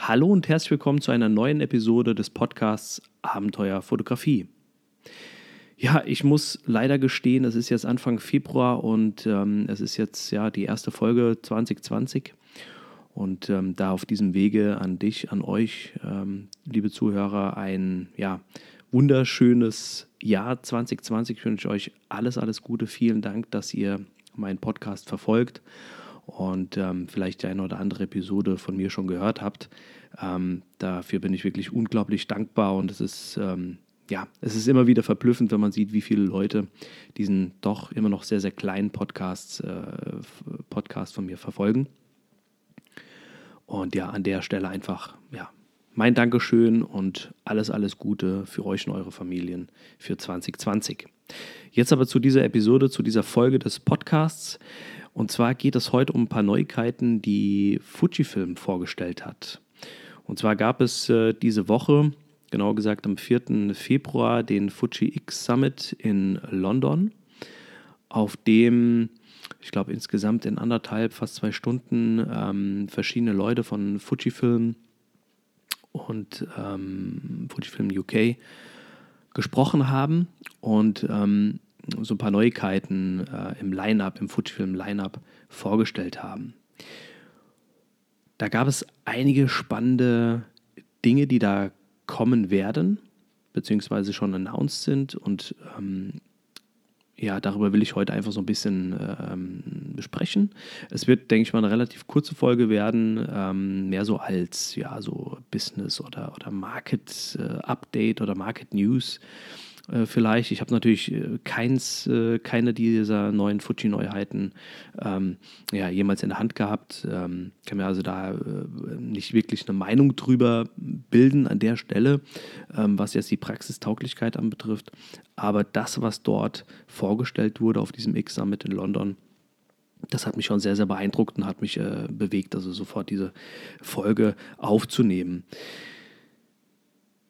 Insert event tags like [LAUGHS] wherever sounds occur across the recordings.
Hallo und herzlich willkommen zu einer neuen Episode des Podcasts Abenteuer Fotografie. Ja, ich muss leider gestehen, es ist jetzt Anfang Februar und ähm, es ist jetzt ja die erste Folge 2020. Und ähm, da auf diesem Wege an dich, an euch, ähm, liebe Zuhörer, ein ja, wunderschönes Jahr 2020. Ich wünsche euch alles, alles Gute. Vielen Dank, dass ihr meinen Podcast verfolgt und ähm, vielleicht die eine oder andere Episode von mir schon gehört habt. Ähm, dafür bin ich wirklich unglaublich dankbar und es ist, ähm, ja, es ist immer wieder verblüffend, wenn man sieht, wie viele Leute diesen doch immer noch sehr, sehr kleinen Podcasts, äh, Podcast von mir verfolgen. Und ja, an der Stelle einfach, ja, mein Dankeschön und alles, alles Gute für euch und eure Familien für 2020. Jetzt aber zu dieser Episode, zu dieser Folge des Podcasts. Und zwar geht es heute um ein paar Neuigkeiten, die Fujifilm vorgestellt hat. Und zwar gab es äh, diese Woche, genauer gesagt am 4. Februar, den Fuji X Summit in London, auf dem, ich glaube, insgesamt in anderthalb, fast zwei Stunden ähm, verschiedene Leute von Fujifilm und ähm, Fujifilm UK gesprochen haben. Und ähm, so ein paar Neuigkeiten äh, im Line-Up, im Fujifilm-Line-Up vorgestellt haben. Da gab es einige spannende Dinge, die da kommen werden, beziehungsweise schon announced sind. Und ähm, ja, darüber will ich heute einfach so ein bisschen ähm, besprechen. Es wird, denke ich mal, eine relativ kurze Folge werden, ähm, mehr so als ja, so Business oder, oder Market äh, Update oder Market News äh, vielleicht. Ich habe natürlich äh, keins, äh, keine dieser neuen Fuji-Neuheiten ähm, ja, jemals in der Hand gehabt. Ähm, kann mir also da äh, nicht wirklich eine Meinung drüber bilden an der Stelle, ähm, was jetzt die Praxistauglichkeit anbetrifft. Aber das, was dort vorgestellt wurde auf diesem X-Summit in London, das hat mich schon sehr, sehr beeindruckt und hat mich äh, bewegt, also sofort diese Folge aufzunehmen.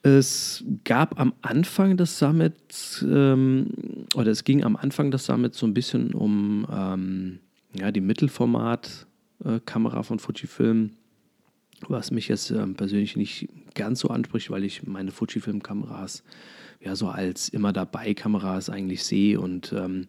Es gab am Anfang des Summits, ähm, oder es ging am Anfang des Summits so ein bisschen um ähm, ja, die Mittelformat-Kamera von Fujifilm, was mich jetzt ähm, persönlich nicht ganz so anspricht, weil ich meine Fujifilm-Kameras ja so als immer dabei Kameras eigentlich sehe und ähm,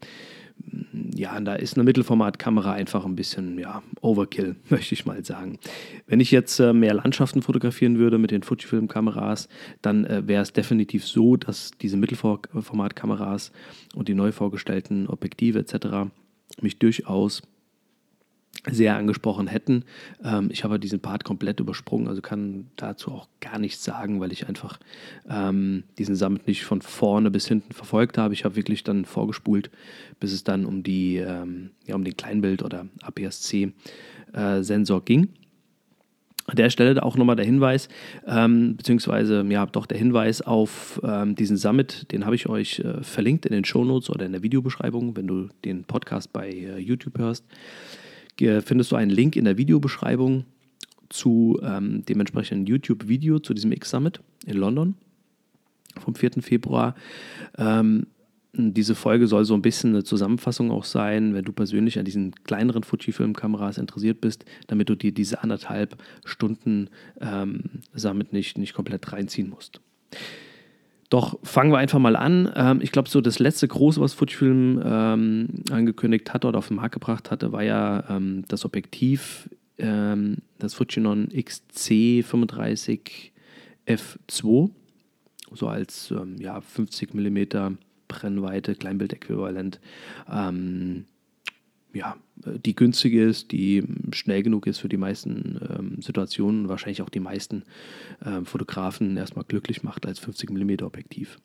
ja, da ist eine Mittelformatkamera einfach ein bisschen ja, Overkill, [LAUGHS] möchte ich mal sagen. Wenn ich jetzt äh, mehr Landschaften fotografieren würde mit den Fujifilm-Kameras, dann äh, wäre es definitiv so, dass diese Mittelformatkameras und die neu vorgestellten Objektive etc. mich durchaus sehr angesprochen hätten. Ähm, ich habe diesen Part komplett übersprungen, also kann dazu auch gar nichts sagen, weil ich einfach ähm, diesen Summit nicht von vorne bis hinten verfolgt habe. Ich habe wirklich dann vorgespult, bis es dann um die ähm, ja, um den Kleinbild oder APS-C-Sensor äh, ging. An der Stelle auch nochmal der Hinweis, ähm, beziehungsweise ja, doch der Hinweis auf ähm, diesen Summit, den habe ich euch äh, verlinkt in den Shownotes oder in der Videobeschreibung, wenn du den Podcast bei äh, YouTube hörst findest du einen Link in der Videobeschreibung zu ähm, dem entsprechenden YouTube-Video zu diesem X-Summit in London vom 4. Februar. Ähm, diese Folge soll so ein bisschen eine Zusammenfassung auch sein, wenn du persönlich an diesen kleineren Fujifilm-Kameras interessiert bist, damit du dir diese anderthalb Stunden ähm, Summit nicht, nicht komplett reinziehen musst. Doch fangen wir einfach mal an. Ähm, ich glaube, so das letzte große, was Fujifilm ähm, angekündigt hat oder auf den Markt gebracht hatte, war ja ähm, das Objektiv, ähm, das Fujinon XC35 F2, so als ähm, ja, 50 mm Brennweite, Kleinbildäquivalent. Ähm, ja, die günstig ist, die schnell genug ist für die meisten ähm, Situationen und wahrscheinlich auch die meisten ähm, Fotografen erstmal glücklich macht als 50 mm Objektiv.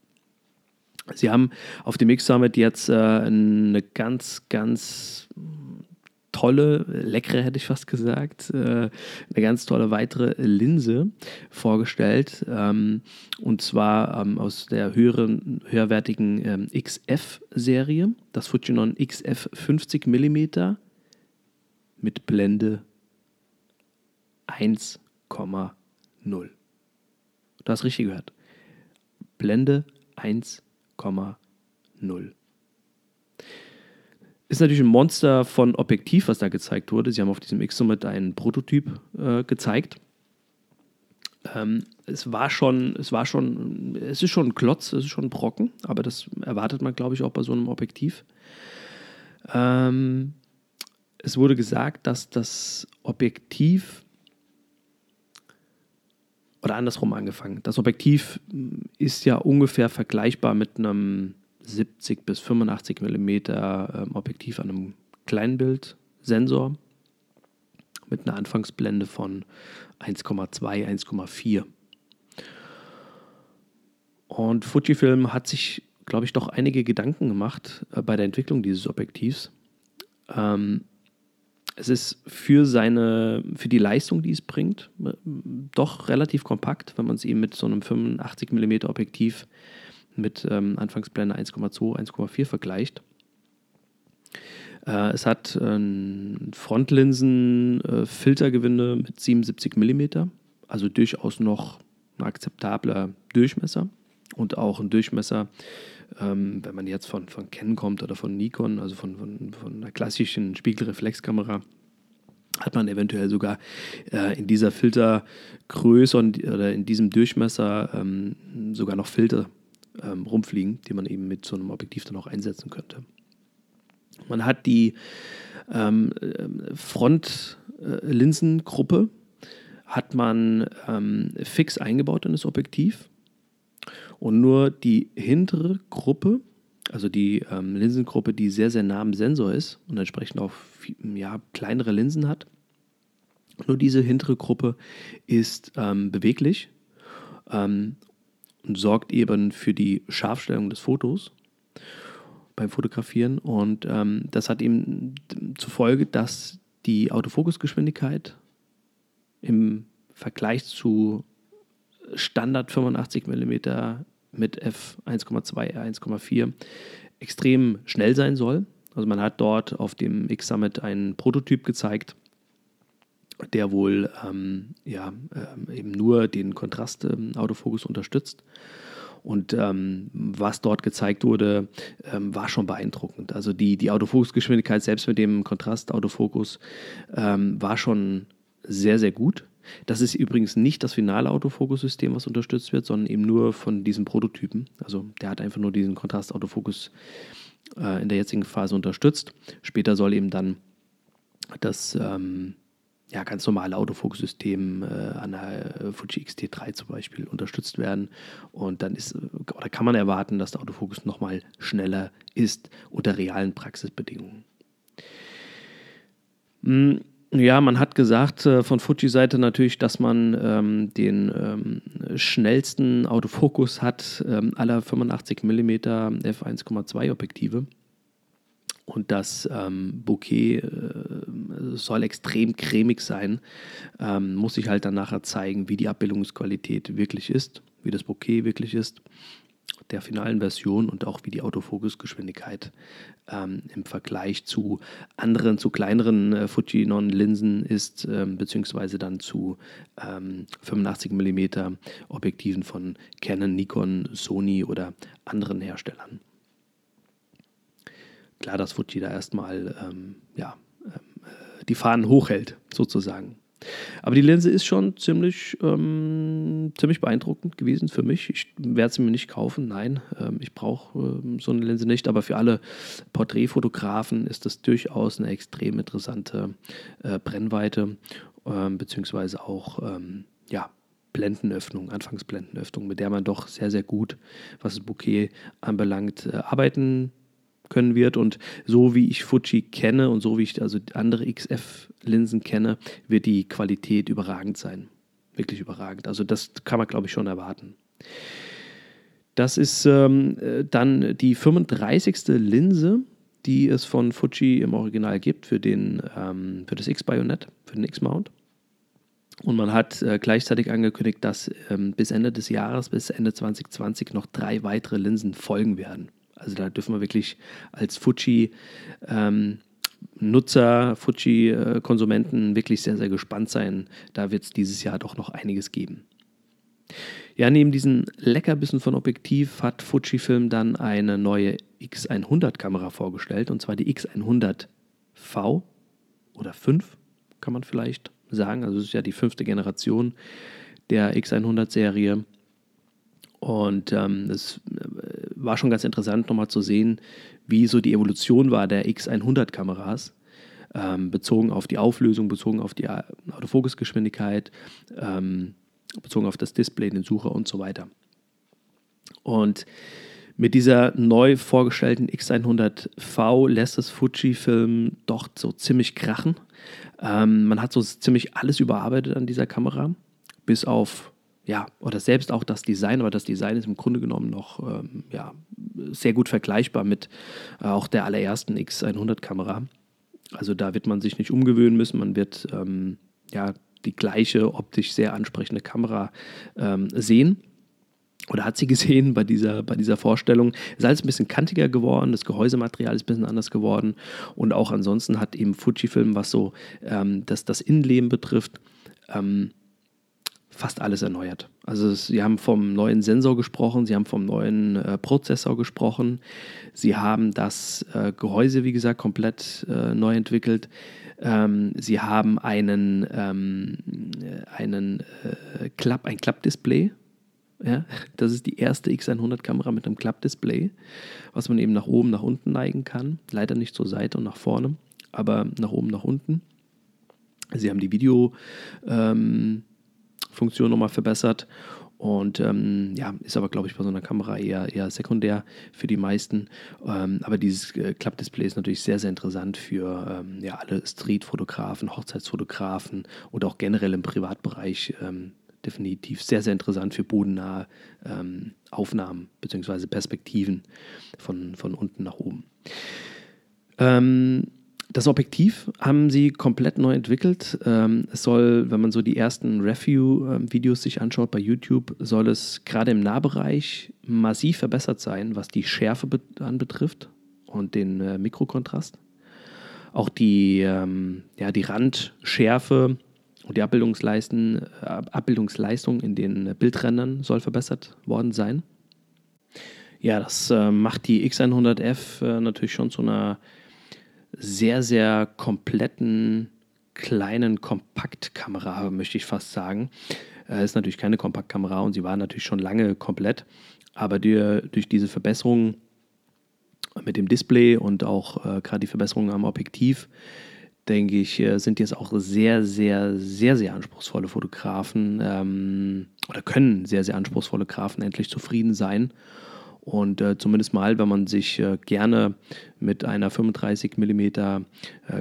Sie haben auf dem X-Summit jetzt äh, eine ganz, ganz tolle, leckere hätte ich fast gesagt, äh, eine ganz tolle weitere Linse vorgestellt. Ähm, und zwar ähm, aus der höheren, höherwertigen ähm, XF-Serie, das Fujinon XF 50 mm mit Blende 1,0. Du hast richtig gehört. Blende 1,0. Ist natürlich ein Monster von Objektiv, was da gezeigt wurde. Sie haben auf diesem X-Summit einen Prototyp äh, gezeigt. Ähm, es war schon, es war schon, es ist schon ein Klotz, es ist schon ein Brocken, aber das erwartet man, glaube ich, auch bei so einem Objektiv. Ähm, es wurde gesagt, dass das Objektiv oder andersrum angefangen. Das Objektiv ist ja ungefähr vergleichbar mit einem 70 bis 85 mm ähm, Objektiv an einem Kleinbildsensor mit einer Anfangsblende von 1,2, 1,4. Und Fujifilm hat sich, glaube ich, doch einige Gedanken gemacht äh, bei der Entwicklung dieses Objektivs. Ähm, es ist für seine, für die Leistung, die es bringt, äh, doch relativ kompakt, wenn man es eben mit so einem 85 mm Objektiv mit ähm, Anfangsblende 1,2, 1,4 vergleicht. Äh, es hat äh, Frontlinsen-Filtergewinde mit 77 mm, also durchaus noch ein akzeptabler Durchmesser und auch ein Durchmesser, ähm, wenn man jetzt von, von Canon kommt oder von Nikon, also von, von, von einer klassischen Spiegelreflexkamera, hat man eventuell sogar äh, in dieser Filtergröße und, oder in diesem Durchmesser ähm, sogar noch Filter ähm, rumfliegen, die man eben mit so einem Objektiv dann auch einsetzen könnte. Man hat die ähm, Frontlinsengruppe hat man ähm, fix eingebaut in das Objektiv und nur die hintere Gruppe, also die ähm, Linsengruppe, die sehr, sehr nah am Sensor ist und entsprechend auch ja, kleinere Linsen hat, nur diese hintere Gruppe ist ähm, beweglich ähm, und sorgt eben für die Scharfstellung des Fotos beim Fotografieren. Und ähm, das hat eben zur Folge, dass die Autofokusgeschwindigkeit im Vergleich zu Standard 85 mm mit f 1,2, 1,4 extrem schnell sein soll. Also man hat dort auf dem X-Summit einen Prototyp gezeigt, der wohl ähm, ja, äh, eben nur den Kontrast-Autofokus ähm, unterstützt. Und ähm, was dort gezeigt wurde, ähm, war schon beeindruckend. Also die, die Autofokusgeschwindigkeit selbst mit dem Kontrast-Autofokus ähm, war schon sehr, sehr gut. Das ist übrigens nicht das finale Autofokussystem, was unterstützt wird, sondern eben nur von diesem Prototypen. Also der hat einfach nur diesen Kontrast-Autofokus äh, in der jetzigen Phase unterstützt. Später soll eben dann das ähm, ja, ganz normale Autofokussystem äh, an der äh, Fuji X-T3 zum Beispiel unterstützt werden. Und dann ist, oder kann man erwarten, dass der Autofokus nochmal schneller ist unter realen Praxisbedingungen. Hm, ja, man hat gesagt äh, von Fuji-Seite natürlich, dass man ähm, den ähm, schnellsten Autofokus hat ähm, aller 85 mm f1,2 Objektive. Und das ähm, Bouquet äh, soll extrem cremig sein. Ähm, muss ich halt dann nachher zeigen, wie die Abbildungsqualität wirklich ist, wie das Bouquet wirklich ist, der finalen Version und auch wie die Autofokusgeschwindigkeit ähm, im Vergleich zu anderen, zu kleineren äh, Fujinon-Linsen ist, ähm, beziehungsweise dann zu 85 mm Objektiven von Canon, Nikon, Sony oder anderen Herstellern klar, dass Fuji da erstmal ähm, ja, äh, die Fahnen hochhält, sozusagen. Aber die Linse ist schon ziemlich, ähm, ziemlich beeindruckend gewesen für mich. Ich werde sie mir nicht kaufen, nein, ähm, ich brauche ähm, so eine Linse nicht. Aber für alle Porträtfotografen ist das durchaus eine extrem interessante äh, Brennweite, ähm, beziehungsweise auch ähm, ja, Blendenöffnung, Anfangsblendenöffnung, mit der man doch sehr, sehr gut, was das Bouquet anbelangt, äh, arbeiten kann können wird. Und so wie ich Fuji kenne und so wie ich also andere XF-Linsen kenne, wird die Qualität überragend sein. Wirklich überragend. Also das kann man, glaube ich, schon erwarten. Das ist ähm, dann die 35. Linse, die es von Fuji im Original gibt für, den, ähm, für das X-Bayonet, für den X-Mount. Und man hat äh, gleichzeitig angekündigt, dass ähm, bis Ende des Jahres, bis Ende 2020 noch drei weitere Linsen folgen werden. Also da dürfen wir wirklich als Fuji ähm, Nutzer, Fuji-Konsumenten wirklich sehr, sehr gespannt sein. Da wird es dieses Jahr doch noch einiges geben. Ja, neben diesem Leckerbissen von Objektiv hat Fujifilm dann eine neue X100-Kamera vorgestellt, und zwar die X100V oder 5, kann man vielleicht sagen. Also es ist ja die fünfte Generation der X100-Serie. Und ähm, äh, war schon ganz interessant, nochmal zu sehen, wie so die Evolution war der X100-Kameras, ähm, bezogen auf die Auflösung, bezogen auf die Autofokusgeschwindigkeit, ähm, bezogen auf das Display, den Sucher und so weiter. Und mit dieser neu vorgestellten X100V lässt das Fujifilm doch so ziemlich krachen. Ähm, man hat so ziemlich alles überarbeitet an dieser Kamera, bis auf, ja, oder selbst auch das Design, aber das Design ist im Grunde genommen noch ähm, ja, sehr gut vergleichbar mit äh, auch der allerersten X100-Kamera. Also da wird man sich nicht umgewöhnen müssen, man wird ähm, ja die gleiche optisch sehr ansprechende Kamera ähm, sehen oder hat sie [LAUGHS] gesehen bei dieser, bei dieser Vorstellung. Ist alles ein bisschen kantiger geworden, das Gehäusematerial ist ein bisschen anders geworden und auch ansonsten hat eben Fujifilm, was so ähm, das, das Innenleben betrifft, ähm, fast alles erneuert. Also sie haben vom neuen Sensor gesprochen, sie haben vom neuen äh, Prozessor gesprochen, sie haben das äh, Gehäuse, wie gesagt, komplett äh, neu entwickelt. Ähm, sie haben einen, ähm, einen äh, Klapp, ein Klappdisplay ja, das ist die erste X100-Kamera mit einem Klappdisplay, was man eben nach oben, nach unten neigen kann. Leider nicht zur Seite und nach vorne, aber nach oben, nach unten. Sie haben die Video-Funktion ähm, nochmal verbessert und ähm, ja, ist aber, glaube ich, bei so einer Kamera eher, eher sekundär für die meisten. Ähm, aber dieses äh, Klappdisplay ist natürlich sehr, sehr interessant für ähm, ja, alle Streetfotografen, Hochzeitsfotografen und auch generell im Privatbereich ähm, definitiv sehr, sehr interessant für bodennahe ähm, Aufnahmen bzw. Perspektiven von, von unten nach oben. Ähm, das Objektiv haben sie komplett neu entwickelt. Ähm, es soll, wenn man so die ersten Review-Videos sich anschaut bei YouTube, soll es gerade im Nahbereich massiv verbessert sein, was die Schärfe anbetrifft und den äh, Mikrokontrast. Auch die, ähm, ja, die Randschärfe und die Abbildungsleistung, äh, Abbildungsleistung in den Bildrändern soll verbessert worden sein. Ja, das äh, macht die X100F äh, natürlich schon zu einer sehr, sehr kompletten, kleinen Kompaktkamera, möchte ich fast sagen. Äh, ist natürlich keine Kompaktkamera und sie war natürlich schon lange komplett, aber durch diese Verbesserungen mit dem Display und auch äh, gerade die Verbesserungen am Objektiv denke ich, äh, sind jetzt auch sehr, sehr, sehr, sehr anspruchsvolle Fotografen ähm, oder können sehr, sehr anspruchsvolle Grafen endlich zufrieden sein. Und äh, zumindest mal, wenn man sich äh, gerne mit einer 35 mm äh,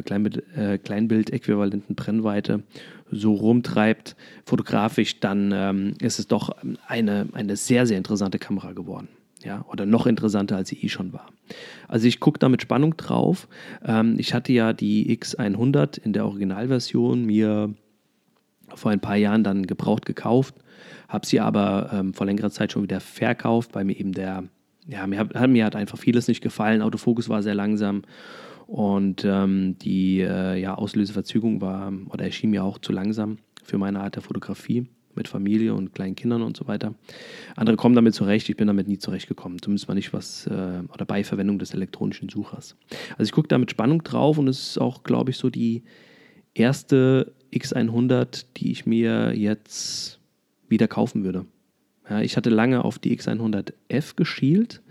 Kleinbild, äh, Kleinbild-äquivalenten Brennweite so rumtreibt, fotografisch, dann ähm, ist es doch eine, eine sehr, sehr interessante Kamera geworden ja, oder noch interessanter, als sie eh schon war. Also ich gucke da mit Spannung drauf. Ähm, ich hatte ja die X100 in der Originalversion mir vor ein paar Jahren dann gebraucht gekauft, habe sie aber ähm, vor längerer Zeit schon wieder verkauft, weil mir eben der, ja, mir hat, mir hat einfach vieles nicht gefallen. Autofokus war sehr langsam und ähm, die äh, ja, Auslöseverzögerung war oder erschien mir auch zu langsam für meine Art der Fotografie mit Familie und kleinen Kindern und so weiter. Andere kommen damit zurecht, ich bin damit nie zurechtgekommen, zumindest mal nicht was, äh, oder bei Verwendung des elektronischen Suchers. Also ich gucke da mit Spannung drauf und es ist auch, glaube ich, so die erste X100, die ich mir jetzt wieder kaufen würde. Ja, ich hatte lange auf die X100F geschielt.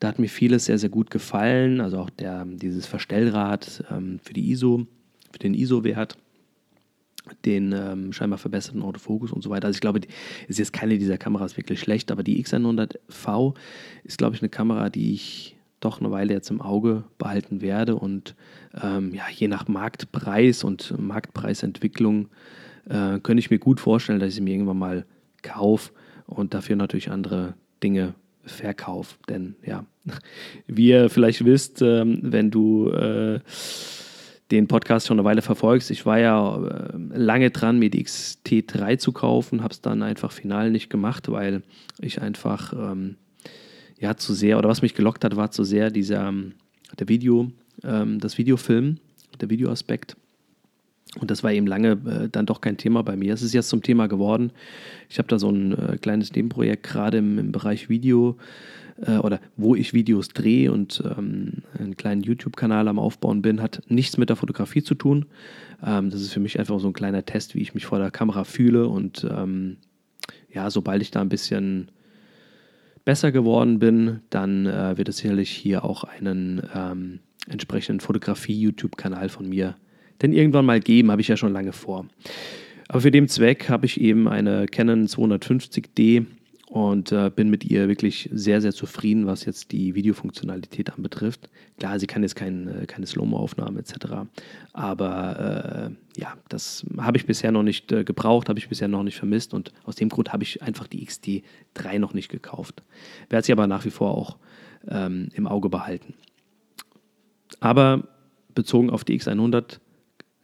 Da hat mir vieles sehr, sehr gut gefallen. Also auch der, dieses Verstellrad ähm, für die ISO, für den ISO-Wert den ähm, scheinbar verbesserten Autofokus und so weiter. Also ich glaube, ist jetzt keine dieser Kameras wirklich schlecht, aber die X100V ist, glaube ich, eine Kamera, die ich doch eine Weile jetzt im Auge behalten werde und ähm, ja, je nach Marktpreis und Marktpreisentwicklung äh, könnte ich mir gut vorstellen, dass ich sie mir irgendwann mal kaufe und dafür natürlich andere Dinge verkaufe. Denn ja, [LAUGHS] wie ihr vielleicht wisst, ähm, wenn du äh, den Podcast schon eine Weile verfolgst. Ich war ja äh, lange dran, mir die XT3 zu kaufen, habe es dann einfach final nicht gemacht, weil ich einfach ähm, ja zu sehr, oder was mich gelockt hat, war zu sehr dieser, ähm, der Video, ähm, das Videofilm, der Videoaspekt. Und das war eben lange äh, dann doch kein Thema bei mir. Es ist jetzt zum Thema geworden. Ich habe da so ein äh, kleines Nebenprojekt gerade im, im Bereich Video äh, oder wo ich Videos drehe und ähm, einen kleinen YouTube-Kanal am Aufbauen bin, hat nichts mit der Fotografie zu tun. Ähm, das ist für mich einfach so ein kleiner Test, wie ich mich vor der Kamera fühle und ähm, ja, sobald ich da ein bisschen besser geworden bin, dann äh, wird es sicherlich hier auch einen ähm, entsprechenden Fotografie-YouTube-Kanal von mir denn irgendwann mal geben, habe ich ja schon lange vor. Aber für den Zweck habe ich eben eine Canon 250D und äh, bin mit ihr wirklich sehr, sehr zufrieden, was jetzt die Videofunktionalität anbetrifft. Klar, sie kann jetzt kein, äh, keine Slow-Mo-Aufnahmen etc., aber äh, ja, das habe ich bisher noch nicht äh, gebraucht, habe ich bisher noch nicht vermisst und aus dem Grund habe ich einfach die XT3 noch nicht gekauft. Werde sie aber nach wie vor auch ähm, im Auge behalten. Aber bezogen auf die X100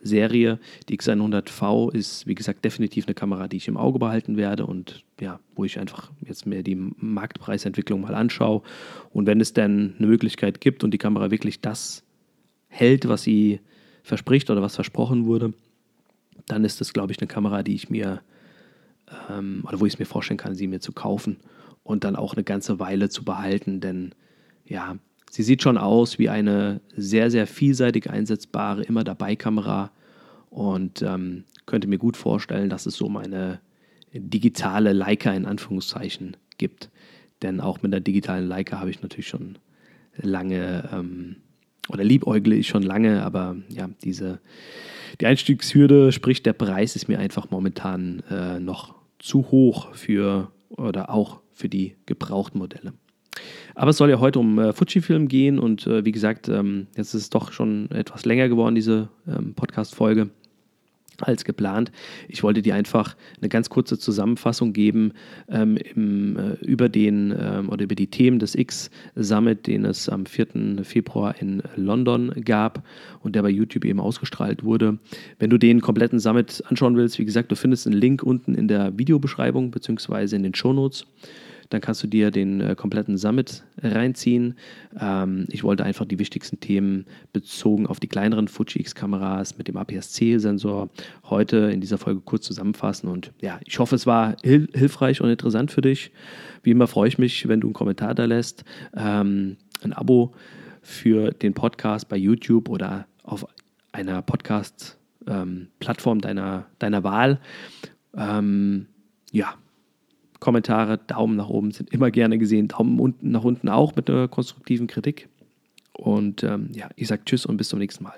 Serie. Die X100V ist, wie gesagt, definitiv eine Kamera, die ich im Auge behalten werde und ja, wo ich einfach jetzt mir die Marktpreisentwicklung mal anschaue. Und wenn es dann eine Möglichkeit gibt und die Kamera wirklich das hält, was sie verspricht oder was versprochen wurde, dann ist das, glaube ich, eine Kamera, die ich mir ähm, oder wo ich es mir vorstellen kann, sie mir zu kaufen und dann auch eine ganze Weile zu behalten, denn ja, Sie sieht schon aus wie eine sehr, sehr vielseitig einsetzbare immer dabei Kamera und ähm, könnte mir gut vorstellen, dass es so meine digitale Leica in Anführungszeichen gibt. Denn auch mit der digitalen Leica habe ich natürlich schon lange ähm, oder liebäugle ich schon lange, aber ja, diese die Einstiegshürde, sprich der Preis ist mir einfach momentan äh, noch zu hoch für oder auch für die gebrauchten Modelle. Aber es soll ja heute um äh, Fujifilm gehen und äh, wie gesagt, ähm, jetzt ist es doch schon etwas länger geworden, diese ähm, Podcast-Folge als geplant. Ich wollte dir einfach eine ganz kurze Zusammenfassung geben ähm, im, äh, über den ähm, oder über die Themen des X-Summit, den es am 4. Februar in London gab und der bei YouTube eben ausgestrahlt wurde. Wenn du den kompletten Summit anschauen willst, wie gesagt, du findest einen Link unten in der Videobeschreibung bzw. in den Shownotes. Notes dann kannst du dir den äh, kompletten Summit reinziehen. Ähm, ich wollte einfach die wichtigsten Themen bezogen auf die kleineren Fuji X-Kameras mit dem APS-C-Sensor heute in dieser Folge kurz zusammenfassen. Und ja, ich hoffe, es war hil hilfreich und interessant für dich. Wie immer freue ich mich, wenn du einen Kommentar da lässt, ähm, ein Abo für den Podcast bei YouTube oder auf einer Podcast-Plattform ähm, deiner, deiner Wahl. Ähm, ja, Kommentare, Daumen nach oben sind immer gerne gesehen. Daumen unten nach unten auch mit einer konstruktiven Kritik. Und ähm, ja, ich sage Tschüss und bis zum nächsten Mal.